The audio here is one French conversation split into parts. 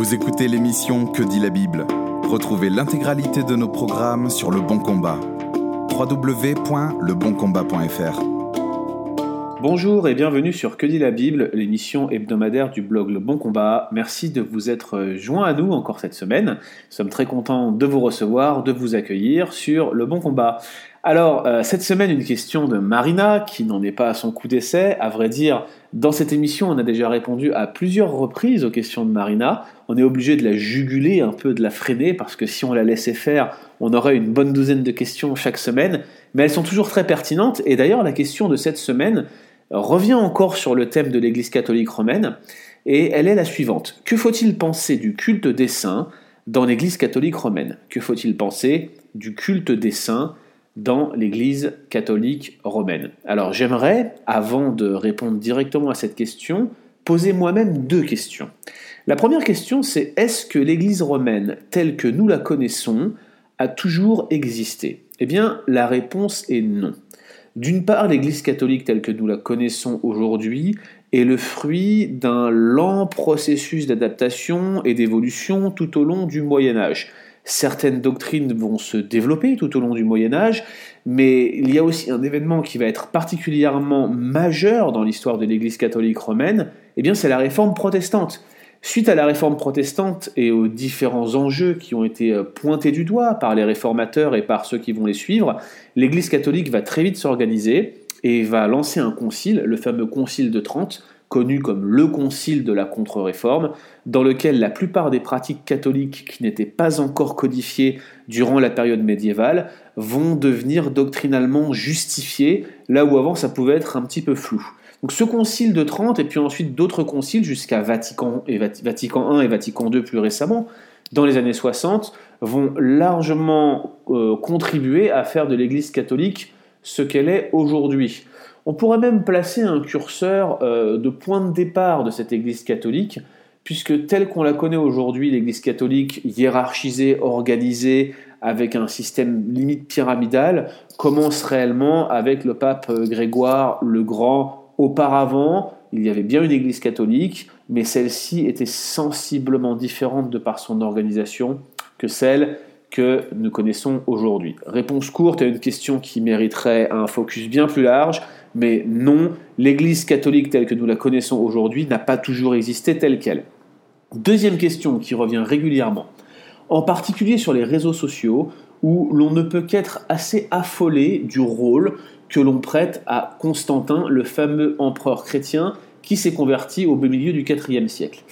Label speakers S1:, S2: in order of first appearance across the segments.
S1: Vous écoutez l'émission Que dit la Bible Retrouvez l'intégralité de nos programmes sur Le Bon Combat. www.leboncombat.fr
S2: Bonjour et bienvenue sur Que dit la Bible, l'émission hebdomadaire du blog Le Bon Combat. Merci de vous être joint à nous encore cette semaine. Nous sommes très contents de vous recevoir, de vous accueillir sur Le Bon Combat. Alors, euh, cette semaine, une question de Marina, qui n'en est pas à son coup d'essai. À vrai dire, dans cette émission, on a déjà répondu à plusieurs reprises aux questions de Marina. On est obligé de la juguler, un peu de la freiner, parce que si on la laissait faire, on aurait une bonne douzaine de questions chaque semaine. Mais elles sont toujours très pertinentes. Et d'ailleurs, la question de cette semaine revient encore sur le thème de l'Église catholique romaine. Et elle est la suivante. Que faut-il penser du culte des saints dans l'Église catholique romaine? Que faut-il penser du culte des saints dans l'Église catholique romaine. Alors j'aimerais, avant de répondre directement à cette question, poser moi-même deux questions. La première question, c'est est-ce que l'Église romaine, telle que nous la connaissons, a toujours existé? Eh bien, la réponse est non. D'une part, l'Église catholique telle que nous la connaissons aujourd'hui est le fruit d'un lent processus d'adaptation et d'évolution tout au long du Moyen Âge. Certaines doctrines vont se développer tout au long du Moyen Âge, mais il y a aussi un événement qui va être particulièrement majeur dans l'histoire de l'Église catholique romaine, eh bien c'est la réforme protestante. Suite à la réforme protestante et aux différents enjeux qui ont été euh, pointés du doigt par les réformateurs et par ceux qui vont les suivre, l'Église catholique va très vite s'organiser et va lancer un concile, le fameux concile de Trente, connu comme le Concile de la Contre-Réforme, dans lequel la plupart des pratiques catholiques qui n'étaient pas encore codifiées durant la période médiévale vont devenir doctrinalement justifiées, là où avant ça pouvait être un petit peu flou. Donc ce concile de Trente, et puis ensuite d'autres conciles jusqu'à Vatican, I et Vatican II plus récemment, dans les années 60, vont largement euh, contribuer à faire de l'Église catholique ce qu'elle est aujourd'hui. On pourrait même placer un curseur euh, de point de départ de cette Église catholique, puisque telle qu'on la connaît aujourd'hui, l'Église catholique hiérarchisée, organisée, avec un système limite pyramidal, commence réellement avec le pape Grégoire le Grand. Auparavant, il y avait bien une Église catholique, mais celle-ci était sensiblement différente de par son organisation que celle que nous connaissons aujourd'hui. Réponse courte à une question qui mériterait un focus bien plus large, mais non, l'Église catholique telle que nous la connaissons aujourd'hui n'a pas toujours existé telle qu'elle. Deuxième question qui revient régulièrement, en particulier sur les réseaux sociaux, où l'on ne peut qu'être assez affolé du rôle que l'on prête à Constantin, le fameux empereur chrétien qui s'est converti au milieu du IVe siècle.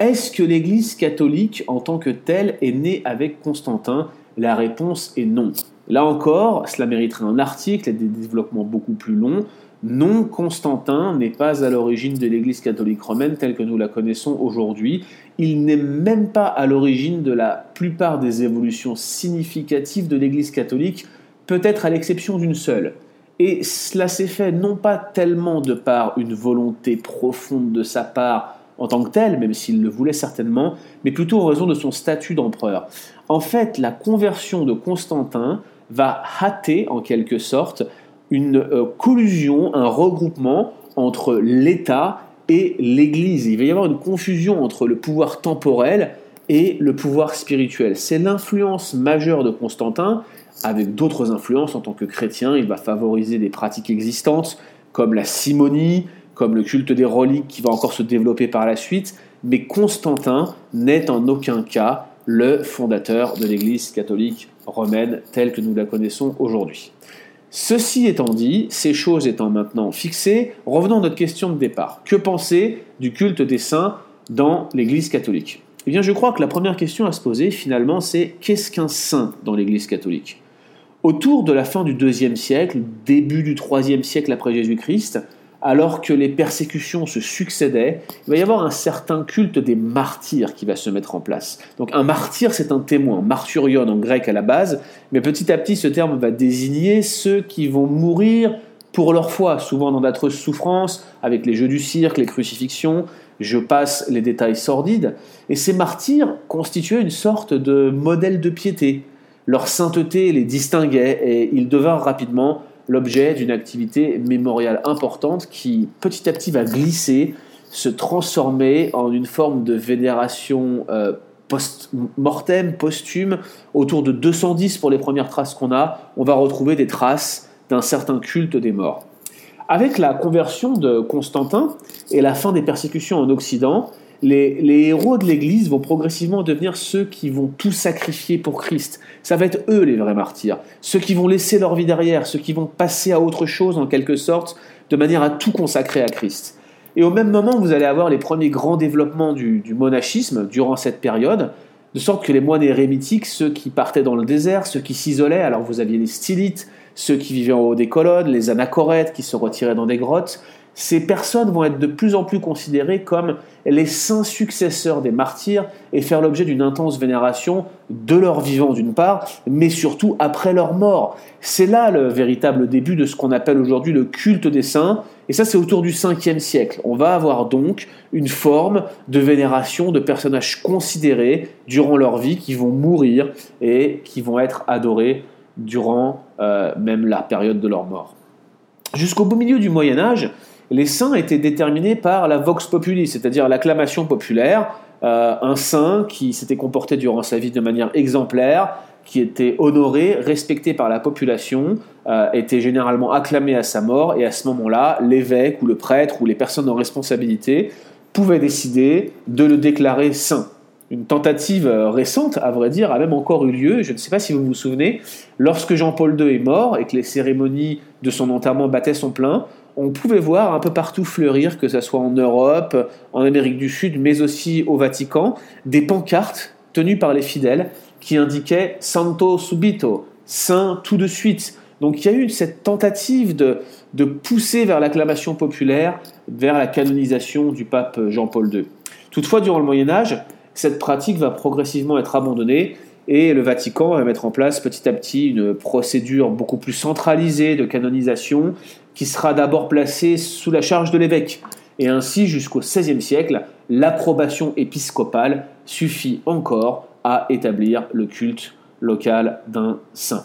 S2: Est-ce que l'Église catholique en tant que telle est née avec Constantin? La réponse est non. Là encore, cela mériterait un article et des développements beaucoup plus longs. Non, Constantin n'est pas à l'origine de l'Église catholique romaine telle que nous la connaissons aujourd'hui. Il n'est même pas à l'origine de la plupart des évolutions significatives de l'Église catholique, peut-être à l'exception d'une seule. Et cela s'est fait non pas tellement de par une volonté profonde de sa part en tant que tel, même s'il le voulait certainement, mais plutôt en raison de son statut d'empereur. En fait, la conversion de Constantin va hâter en quelque sorte une euh, collusion, un regroupement entre l'État et l'Église. Il va y avoir une confusion entre le pouvoir temporel et le pouvoir spirituel. C'est l'influence majeure de Constantin, avec d'autres influences en tant que chrétien. Il va favoriser des pratiques existantes comme la simonie, comme le culte des reliques qui va encore se développer par la suite. Mais Constantin n'est en aucun cas le fondateur de l'Église catholique romaine telle que nous la connaissons aujourd'hui. Ceci étant dit, ces choses étant maintenant fixées, revenons à notre question de départ. Que penser du culte des saints dans l'Église catholique? Eh bien, je crois que la première question à se poser, finalement, c'est qu'est-ce qu'un saint dans l'Église catholique? Autour de la fin du IIe siècle, début du IIIe siècle après Jésus-Christ, alors que les persécutions se succédaient, il va y avoir un certain culte des martyrs qui va se mettre en place. Donc un martyr, c'est un témoin, martyrion en grec à la base, mais petit à petit ce terme va désigner ceux qui vont mourir pour leur foi, souvent dans d'atroces souffrances, avec les jeux du cirque, les crucifixions, je passe les détails sordides, et ces martyrs constituaient une sorte de modèle de piété. Leur sainteté les distinguait, et ils devinrent rapidement l'objet d'une activité mémoriale importante qui petit à petit va glisser se transformer en une forme de vénération euh, post-mortem, posthume, autour de 210 pour les premières traces qu'on a, on va retrouver des traces d'un certain culte des morts. Avec la conversion de Constantin et la fin des persécutions en Occident, les, héros de l'Église vont progressivement devenir ceux qui vont tout sacrifier pour Christ. Ça va être eux les vrais martyrs, ceux qui vont laisser leur vie derrière, ceux qui vont passer à autre chose en quelque sorte, de manière à tout consacrer à Christ. Et au même moment, vous allez avoir les premiers grands développements du, monachisme durant cette période, de sorte que les moines érémitiques, ceux qui partaient dans le désert, ceux qui s'isolaient, alors vous aviez les stylites, ceux qui vivaient en haut des colonnes, les anachorètes qui se retiraient dans des grottes, ces personnes vont être de plus en plus considérées comme les saints successeurs des martyrs et faire l'objet d'une intense vénération de leur vivant d'une part, mais surtout après leur mort. C'est là le véritable début de ce qu'on appelle aujourd'hui le culte des saints, et ça c'est autour du 5e siècle. On va avoir donc une forme de vénération de personnages considérés durant leur vie qui vont mourir et qui vont être adorés durant euh, même la période de leur mort. Jusqu'au beau milieu du Moyen Âge, les saints étaient déterminés par la vox populi, c'est-à-dire l'acclamation populaire. Euh, un saint qui s'était comporté durant sa vie de manière exemplaire, qui était honoré, respecté par la population, euh, était généralement acclamé à sa mort, et à ce moment-là, l'évêque ou le prêtre ou les personnes en responsabilité pouvaient décider de le déclarer saint. Une tentative euh, récente, à vrai dire, a même encore eu lieu, je ne sais pas si vous vous souvenez, lorsque Jean-Paul II est mort et que les cérémonies de son enterrement battaient son plein, on pouvait voir un peu partout fleurir, que ce soit en Europe, en Amérique du Sud, mais aussi au Vatican, des pancartes tenues par les fidèles qui indiquaient Santo subito, saint tout de suite. Donc il y a eu cette tentative de, de pousser vers l'acclamation populaire, vers la canonisation du pape Jean-Paul II. Toutefois, durant le Moyen Âge, cette pratique va progressivement être abandonnée et le Vatican va mettre en place petit à petit une procédure beaucoup plus centralisée de canonisation qui sera d'abord placée sous la charge de l'évêque. Et ainsi, jusqu'au XVIe siècle, l'approbation épiscopale suffit encore à établir le culte local d'un saint.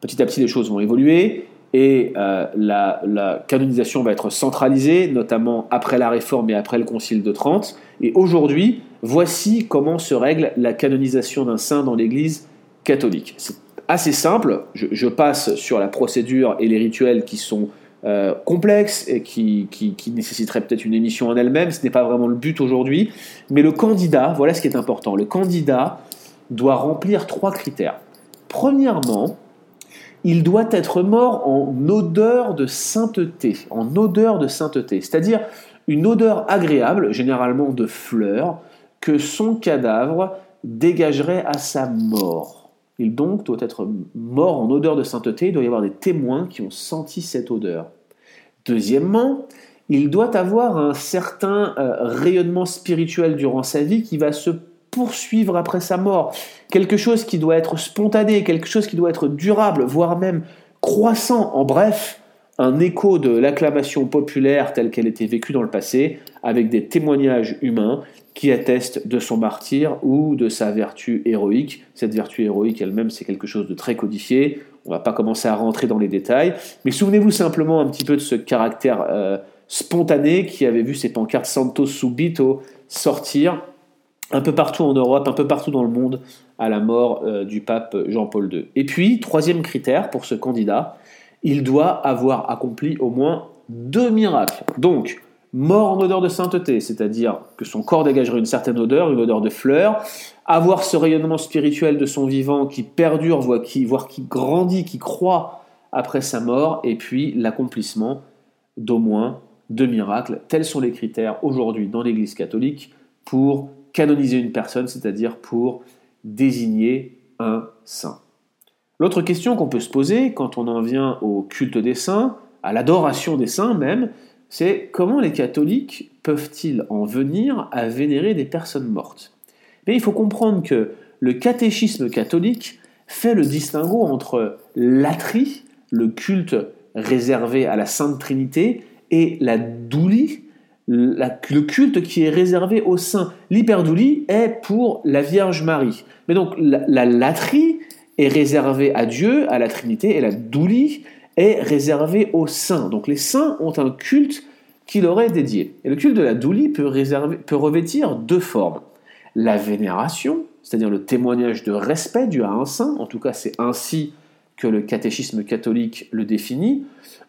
S2: Petit à petit, les choses vont évoluer et euh, la, la, canonisation va être centralisée, notamment après la Réforme et après le Concile de Trente. Et aujourd'hui, Voici comment se règle la canonisation d'un saint dans l'Église catholique. C'est assez simple, je, passe sur la procédure et les rituels qui sont euh, complexes et qui, qui nécessiteraient peut-être une émission en elle-même, ce n'est pas vraiment le but aujourd'hui, mais le candidat, voilà ce qui est important, le candidat doit remplir trois critères. Premièrement, il doit être mort en odeur de sainteté, en odeur de sainteté, c'est-à-dire une odeur agréable, généralement de fleurs, que son cadavre dégagerait à sa mort. Il donc doit être mort en odeur de sainteté, il doit y avoir des témoins qui ont senti cette odeur. Deuxièmement, il doit avoir un certain euh, rayonnement spirituel durant sa vie qui va se poursuivre après sa mort. Quelque chose qui doit être spontané, quelque chose qui doit être durable, voire même croissant. En bref, un écho de l'acclamation populaire telle qu'elle était vécue dans le passé, avec des témoignages humains qui atteste de son martyr ou de sa vertu héroïque. Cette vertu héroïque elle-même, c'est quelque chose de très codifié. On ne va pas commencer à rentrer dans les détails, mais souvenez-vous simplement un petit peu de ce caractère euh, spontané qui avait vu ces pancartes Santo Subito sortir un peu partout en Europe, un peu partout dans le monde, à la mort euh, du pape Jean-Paul II. Et puis, troisième critère pour ce candidat, il doit avoir accompli au moins deux miracles. Donc, mort en odeur de sainteté, c'est-à-dire que son corps dégagerait une certaine odeur, une odeur de fleurs, avoir ce rayonnement spirituel de son vivant qui perdure, voire qui, qui grandit, qui croît après sa mort, et puis l'accomplissement d'au moins deux miracles. Tels sont les critères aujourd'hui dans l'Église catholique pour canoniser une personne, c'est-à-dire pour désigner un saint. L'autre question qu'on peut se poser quand on en vient au culte des saints, à l'adoration des saints même, c'est comment les catholiques peuvent-ils en venir à vénérer des personnes mortes? Mais il faut comprendre que le catéchisme catholique fait le distinguo entre l'atrie, le culte réservé à la Sainte Trinité, et la doulie, le culte qui est réservé aux saints. L'hyperdoulie est pour la Vierge Marie. Mais donc la, latrie est réservée à Dieu, à la Trinité, et la doulie est réservé aux saints. Donc les saints ont un culte qu'il aurait dédié. Et le culte de la doulie peut, peut revêtir deux formes. La vénération, c'est-à-dire le témoignage de respect dû à un saint, en tout cas c'est ainsi que le catéchisme catholique le définit,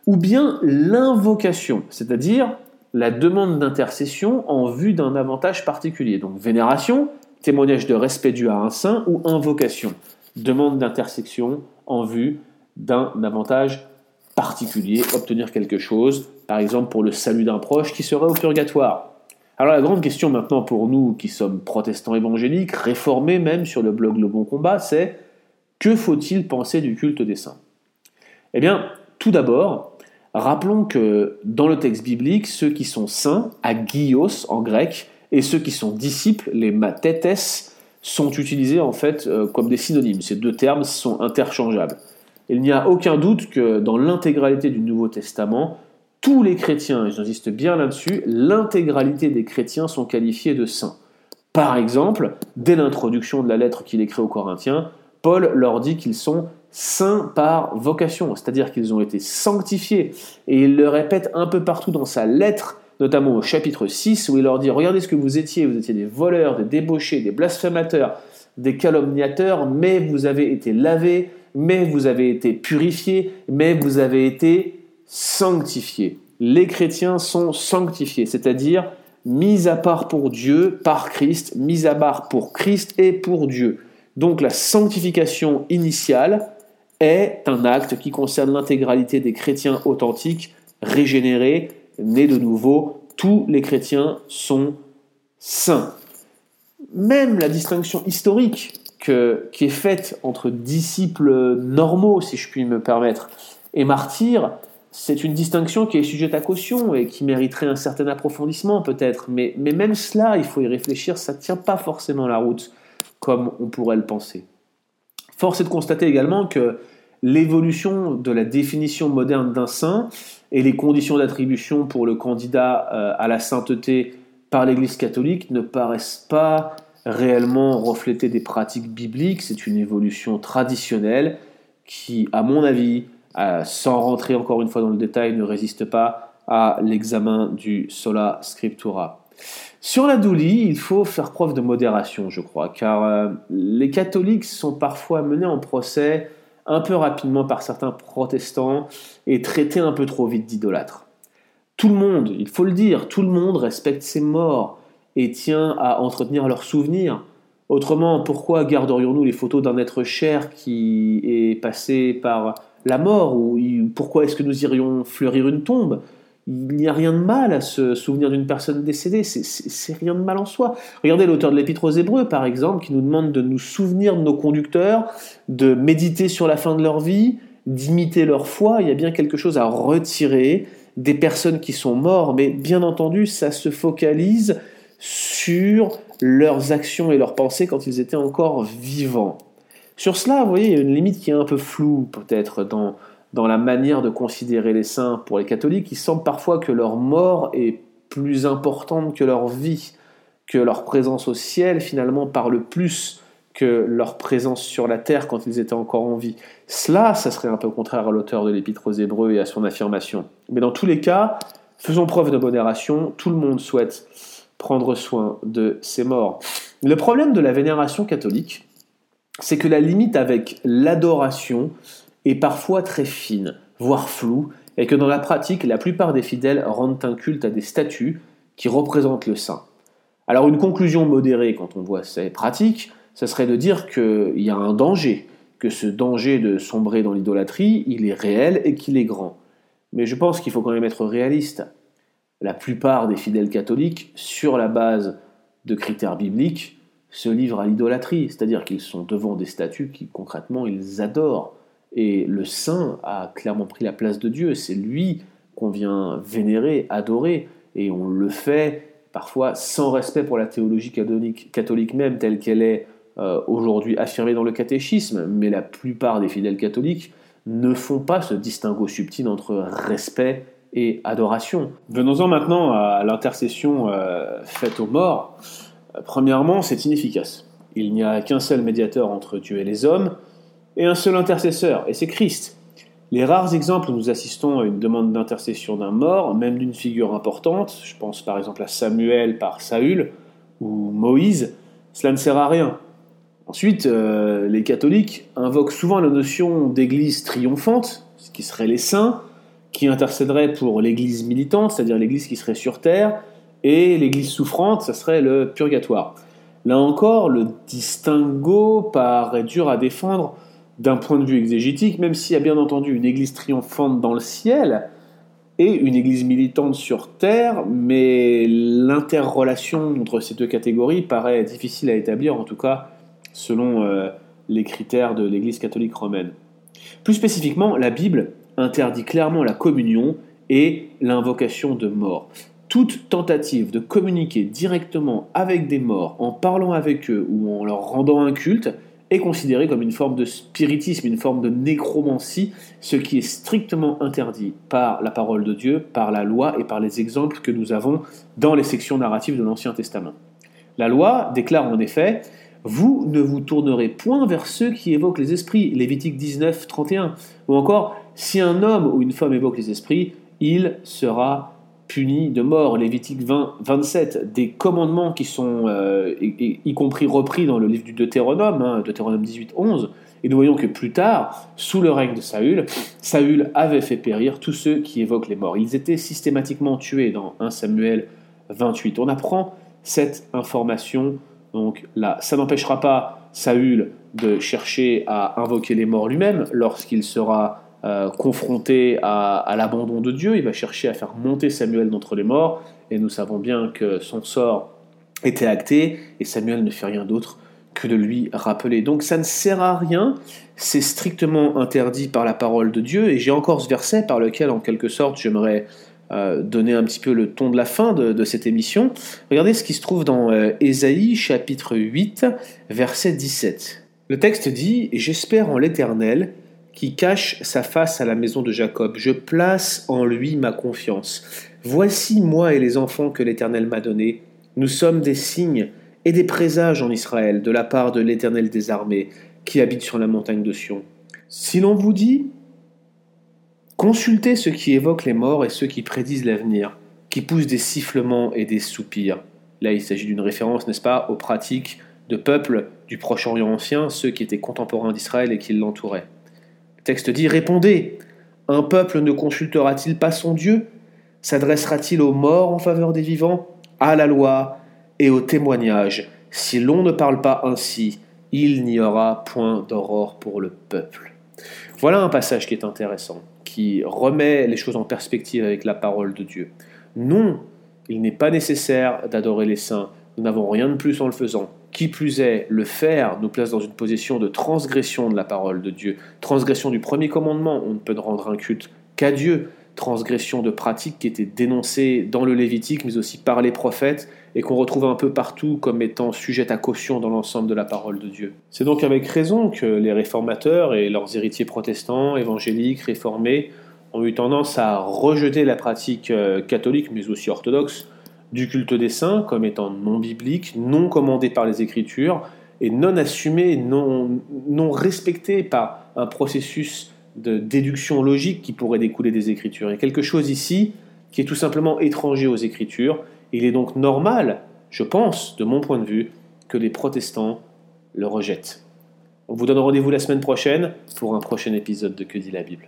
S2: ou bien l'invocation, c'est-à-dire la demande d'intercession en vue d'un avantage particulier. Donc vénération, témoignage de respect dû à un saint, ou invocation, demande d'intersection en vue d'un avantage particulier, obtenir quelque chose, par exemple pour le salut d'un proche qui serait au purgatoire. Alors la grande question maintenant pour nous qui sommes protestants évangéliques, réformés même sur le blog Le Bon Combat, c'est que faut-il penser du culte des saints? Eh bien, tout d'abord, Rappelons que dans le texte biblique, ceux qui sont saints, agios en grec, et ceux qui sont disciples, les mathetes, sont utilisés en fait euh, comme des synonymes. Ces deux termes sont interchangeables. Il n'y a aucun doute que dans l'intégralité du Nouveau Testament, tous les chrétiens, et j'insiste bien là-dessus, l'intégralité des chrétiens sont qualifiés de saints. Par exemple, dès l'introduction de la lettre qu'il écrit aux Corinthiens, Paul leur dit qu'ils sont saints par vocation, c'est-à-dire qu'ils ont été sanctifiés. Et il le répète un peu partout dans sa lettre, notamment au chapitre 6, où il leur dit, regardez ce que vous étiez, vous étiez des voleurs, des débauchés, des blasphémateurs, des calomniateurs, mais vous avez été lavés, mais vous avez été purifiés, mais vous avez été sanctifiés. Les chrétiens sont sanctifiés, c'est-à-dire mis à part pour Dieu, par Christ, mis à part pour Christ et pour Dieu. Donc la sanctification initiale, est un acte qui concerne l'intégralité des chrétiens authentiques, régénérés, nés de nouveau. Tous les chrétiens sont saints. Même la distinction historique qui est faite entre disciples normaux, si je puis me permettre, et martyrs, c'est une distinction qui est sujette à caution et qui mériterait un certain approfondissement peut-être. Mais, mais même cela, il faut y réfléchir, ça ne tient pas forcément la route comme on pourrait le penser. Force est de constater également que l'évolution de la définition moderne d'un saint et les conditions d'attribution pour le candidat euh, à la sainteté par l'Église catholique ne paraissent pas réellement refléter des pratiques bibliques. C'est une évolution traditionnelle qui, à mon avis, euh, sans rentrer encore une fois dans le détail, ne résiste pas à l'examen du sola scriptura. Sur la doulie, il faut faire preuve de modération, je crois, car euh, les catholiques sont parfois menés en procès un peu rapidement par certains protestants et traités un peu trop vite d'idolâtres. Tout le monde, il faut le dire, tout le monde respecte ses morts et tient à entretenir leurs souvenirs. Autrement, pourquoi garderions-nous les photos d'un être cher qui est passé par la mort Ou pourquoi est-ce que nous irions fleurir une tombe? Il n'y a rien de mal à se souvenir d'une personne décédée, c'est rien de mal en soi. Regardez l'auteur de l'Épître aux Hébreux, par exemple, qui nous demande de nous souvenir de nos conducteurs, de méditer sur la fin de leur vie, d'imiter leur foi. Il y a bien quelque chose à retirer des personnes qui sont mortes, mais bien entendu, ça se focalise sur leurs actions et leurs pensées quand ils étaient encore vivants. Sur cela, vous voyez, il y a une limite qui est un peu floue, peut-être, dans dans la manière de considérer les saints pour les catholiques, il semble parfois que leur mort est plus importante que leur vie, que leur présence au ciel finalement parle plus que leur présence sur la terre quand ils étaient encore en vie. Cela, ça serait un peu contraire à l'auteur de l'Épître aux Hébreux et à son affirmation. Mais dans tous les cas, faisons preuve de modération, tout le monde souhaite prendre soin de ses morts. Le problème de la vénération catholique, c'est que la limite avec l'adoration est parfois très fine, voire floue, et que dans la pratique, la plupart des fidèles rendent un culte à des statues qui représentent le saint. Alors une conclusion modérée quand on voit ces pratiques, ce serait de dire qu'il y a un danger, que ce danger de sombrer dans l'idolâtrie, il est réel et qu'il est grand. Mais je pense qu'il faut quand même être réaliste. La plupart des fidèles catholiques, sur la base de critères bibliques, se livrent à l'idolâtrie, c'est-à-dire qu'ils sont devant des statues qui concrètement ils adorent. Et le saint a clairement pris la place de Dieu. C'est lui qu'on vient vénérer, adorer. Et on le fait parfois sans respect pour la théologie catholique, même telle qu'elle est euh, aujourd'hui affirmée dans le catéchisme. Mais la plupart des fidèles catholiques ne font pas ce distinguo subtil entre respect et adoration. Venons-en maintenant à l'intercession euh, faite aux morts. Premièrement, c'est inefficace. Il n'y a qu'un seul médiateur entre Dieu et les hommes, et un seul intercesseur, et c'est Christ. Les rares exemples où nous assistons à une demande d'intercession d'un mort, même d'une figure importante, je pense par exemple à Samuel par Saül ou Moïse, cela ne sert à rien. Ensuite, euh, les catholiques invoquent souvent la notion d'église triomphante, ce qui serait les saints, qui intercéderait pour l'église militante, c'est-à-dire l'église qui serait sur terre, et l'église souffrante, ce serait le purgatoire. Là encore, le distinguo paraît dur à défendre d'un point de vue exégétique, même s'il y a bien entendu une église triomphante dans le ciel et une église militante sur terre, mais l'interrelation entre ces deux catégories paraît difficile à établir, en tout cas selon euh, les critères de l'église catholique romaine. Plus spécifiquement, la Bible interdit clairement la communion et l'invocation de mort. Toute tentative de communiquer directement avec des morts en parlant avec eux ou en leur rendant un culte est considérée comme une forme de spiritisme, une forme de nécromancie, ce qui est strictement interdit par la parole de Dieu, par la loi et par les exemples que nous avons dans les sections narratives de l'Ancien Testament. La loi déclare en effet Vous ne vous tournerez point vers ceux qui évoquent les esprits, Lévitique 19, 31, ou encore Si un homme ou une femme évoque les esprits, il sera puni de mort, Lévitique 20, 27, des commandements qui sont euh, y, compris repris dans le livre du Deutéronome, hein, Deutéronome 18, 11, et nous voyons que plus tard, sous le règne de Saül, Saül avait fait périr tous ceux qui évoquent les morts. Ils étaient systématiquement tués dans 1 Samuel 28. On apprend cette information donc là. Ça n'empêchera pas Saül de chercher à invoquer les morts lui-même lorsqu'il sera euh, confronté à, l'abandon de Dieu, il va chercher à faire monter Samuel d'entre les morts, et nous savons bien que son sort était acté, et Samuel ne fait rien d'autre que de lui rappeler. Donc ça ne sert à rien, c'est strictement interdit par la parole de Dieu, et j'ai encore ce verset par lequel, en quelque sorte, j'aimerais euh, donner un petit peu le ton de la fin de, cette émission. Regardez ce qui se trouve dans euh, Ésaïe chapitre 8, verset 17. Le texte dit, J'espère en l'Éternel, qui cache sa face à la maison de Jacob. Je place en lui ma confiance. Voici moi et les enfants que l'Éternel m'a donnés. Nous sommes des signes et des présages en Israël de la part de l'Éternel des armées qui habite sur la montagne de Sion. Si l'on vous dit, consultez ceux qui évoquent les morts et ceux qui prédisent l'avenir, qui poussent des sifflements et des soupirs. Là, il s'agit d'une référence, n'est-ce pas, aux pratiques de peuples du Proche-Orient ancien, ceux qui étaient contemporains d'Israël et qui l'entouraient texte dit Répondez Un peuple ne consultera-t-il pas son Dieu? S'adressera-t-il aux morts en faveur des vivants? À la loi et au témoignage. Si l'on ne parle pas ainsi, il n'y aura point d'aurore pour le peuple. Voilà un passage qui est intéressant, qui remet les choses en perspective avec la parole de Dieu. Non, il n'est pas nécessaire d'adorer les saints, nous n'avons rien de plus en le faisant. Qui plus est, le faire nous place dans une position de transgression de la parole de Dieu, transgression du premier commandement, on ne peut rendre un culte qu'à Dieu, transgression de pratiques qui étaient dénoncées dans le Lévitique, mais aussi par les prophètes, et qu'on retrouve un peu partout comme étant sujettes à caution dans l'ensemble de la parole de Dieu. C'est donc avec raison que les réformateurs et leurs héritiers protestants, évangéliques, réformés, ont eu tendance à rejeter la pratique euh, catholique, mais aussi orthodoxe, du culte des saints comme étant non biblique, non commandé par les Écritures et non assumé, non, respecté par un processus de déduction logique qui pourrait découler des Écritures. Il y a quelque chose ici qui est tout simplement étranger aux Écritures. Il est donc normal, je pense, de mon point de vue, que les protestants le rejettent. On vous donne rendez-vous la semaine prochaine pour un prochain épisode de Que dit la Bible.